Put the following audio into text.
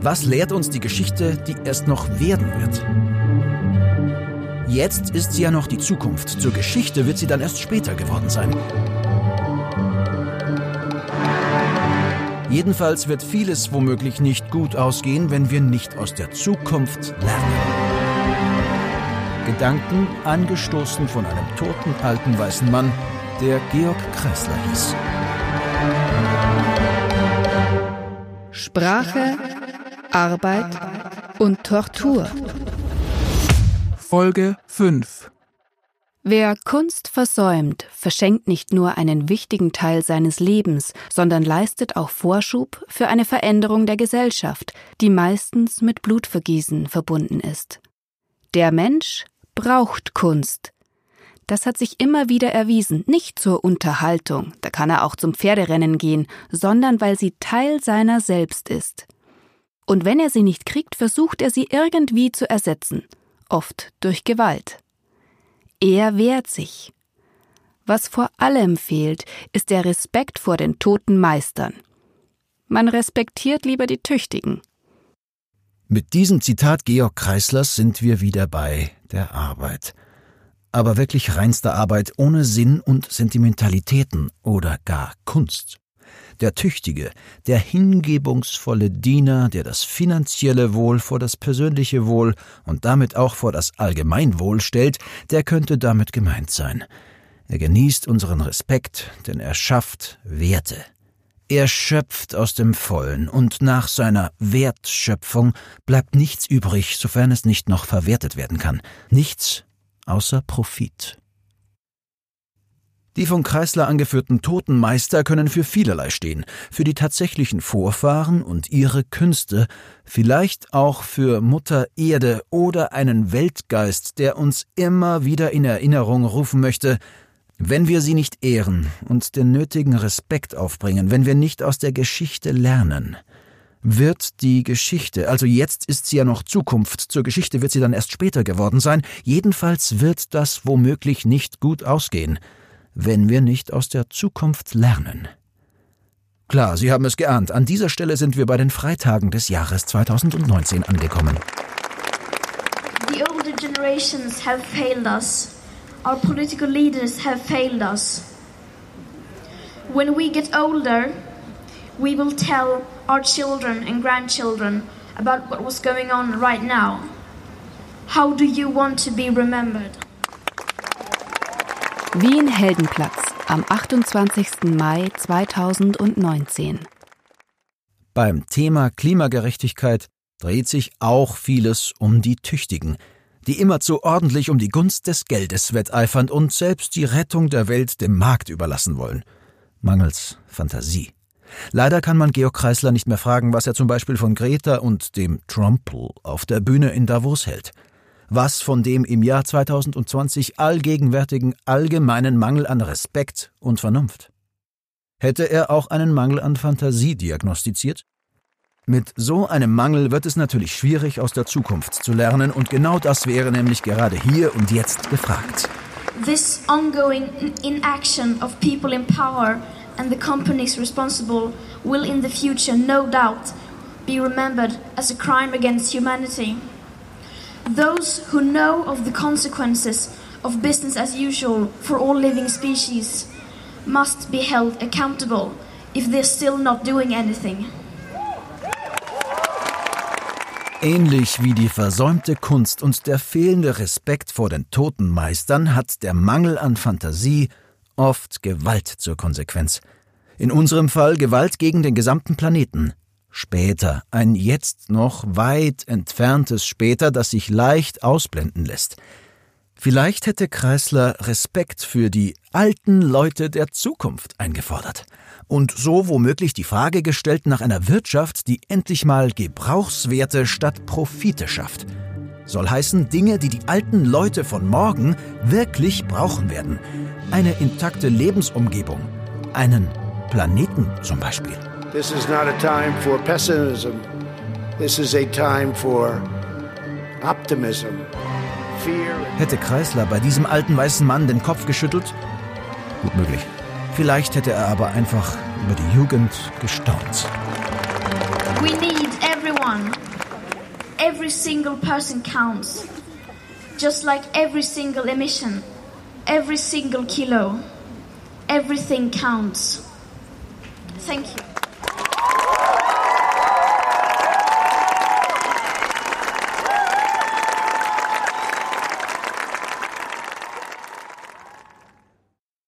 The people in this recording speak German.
Was lehrt uns die Geschichte, die erst noch werden wird? Jetzt ist sie ja noch die Zukunft. Zur Geschichte wird sie dann erst später geworden sein. Jedenfalls wird vieles womöglich nicht gut ausgehen, wenn wir nicht aus der Zukunft lernen. Gedanken angestoßen von einem toten alten weißen Mann, der Georg Kreisler hieß. Sprache, Arbeit und Tortur. Folge 5 Wer Kunst versäumt, verschenkt nicht nur einen wichtigen Teil seines Lebens, sondern leistet auch Vorschub für eine Veränderung der Gesellschaft, die meistens mit Blutvergießen verbunden ist. Der Mensch braucht Kunst. Das hat sich immer wieder erwiesen, nicht zur Unterhaltung, da kann er auch zum Pferderennen gehen, sondern weil sie Teil seiner selbst ist. Und wenn er sie nicht kriegt, versucht er sie irgendwie zu ersetzen – oft durch Gewalt. Er wehrt sich. Was vor allem fehlt, ist der Respekt vor den toten Meistern. Man respektiert lieber die Tüchtigen. Mit diesem Zitat Georg Kreislers sind wir wieder bei der Arbeit. Aber wirklich reinster Arbeit ohne Sinn und Sentimentalitäten oder gar Kunst der tüchtige, der hingebungsvolle Diener, der das finanzielle Wohl vor das persönliche Wohl und damit auch vor das Allgemeinwohl stellt, der könnte damit gemeint sein. Er genießt unseren Respekt, denn er schafft Werte. Er schöpft aus dem Vollen, und nach seiner Wertschöpfung bleibt nichts übrig, sofern es nicht noch verwertet werden kann. Nichts außer Profit. Die von Kreisler angeführten Totenmeister können für vielerlei stehen, für die tatsächlichen Vorfahren und ihre Künste, vielleicht auch für Mutter Erde oder einen Weltgeist, der uns immer wieder in Erinnerung rufen möchte, wenn wir sie nicht ehren und den nötigen Respekt aufbringen, wenn wir nicht aus der Geschichte lernen, wird die Geschichte, also jetzt ist sie ja noch Zukunft, zur Geschichte wird sie dann erst später geworden sein, jedenfalls wird das womöglich nicht gut ausgehen wenn wir nicht aus der Zukunft lernen. Klar, Sie haben es geahnt, an dieser Stelle sind wir bei den Freitagen des Jahres 2019 angekommen. The older generations have failed us. Our political leaders have failed us. When we get older, we will tell our children and grandchildren about what was going on right now. How do you want to be remembered? Wien Heldenplatz am 28. Mai 2019. Beim Thema Klimagerechtigkeit dreht sich auch vieles um die Tüchtigen, die immerzu ordentlich um die Gunst des Geldes wetteifern und selbst die Rettung der Welt dem Markt überlassen wollen. Mangels Fantasie. Leider kann man Georg Kreisler nicht mehr fragen, was er zum Beispiel von Greta und dem Trumpel auf der Bühne in Davos hält was von dem im Jahr 2020 allgegenwärtigen allgemeinen Mangel an Respekt und Vernunft. Hätte er auch einen Mangel an Fantasie diagnostiziert? Mit so einem Mangel wird es natürlich schwierig, aus der Zukunft zu lernen, und genau das wäre nämlich gerade hier und jetzt gefragt. This ongoing inaction of people in power and the companies responsible will in the future no doubt be remembered as a crime against humanity. Those who know of the consequences of business as usual for all living species must be held accountable if they're still not doing anything. Ähnlich wie die versäumte Kunst und der fehlende Respekt vor den toten Meistern hat der Mangel an Fantasie oft Gewalt zur Konsequenz. In unserem Fall Gewalt gegen den gesamten Planeten, Später, ein jetzt noch weit entferntes Später, das sich leicht ausblenden lässt. Vielleicht hätte Kreisler Respekt für die alten Leute der Zukunft eingefordert und so womöglich die Frage gestellt nach einer Wirtschaft, die endlich mal Gebrauchswerte statt Profite schafft. Soll heißen Dinge, die die alten Leute von morgen wirklich brauchen werden. Eine intakte Lebensumgebung, einen Planeten zum Beispiel. This is not a time for pessimism. This is a time for optimism. Fear. Hätte Kreisler bei diesem alten weißen Mann den Kopf geschüttelt? Gut möglich. Vielleicht hätte er aber einfach über die Jugend gestaunt. We need everyone. Every single person counts. Just like every single emission, every single kilo, everything counts. Thank you.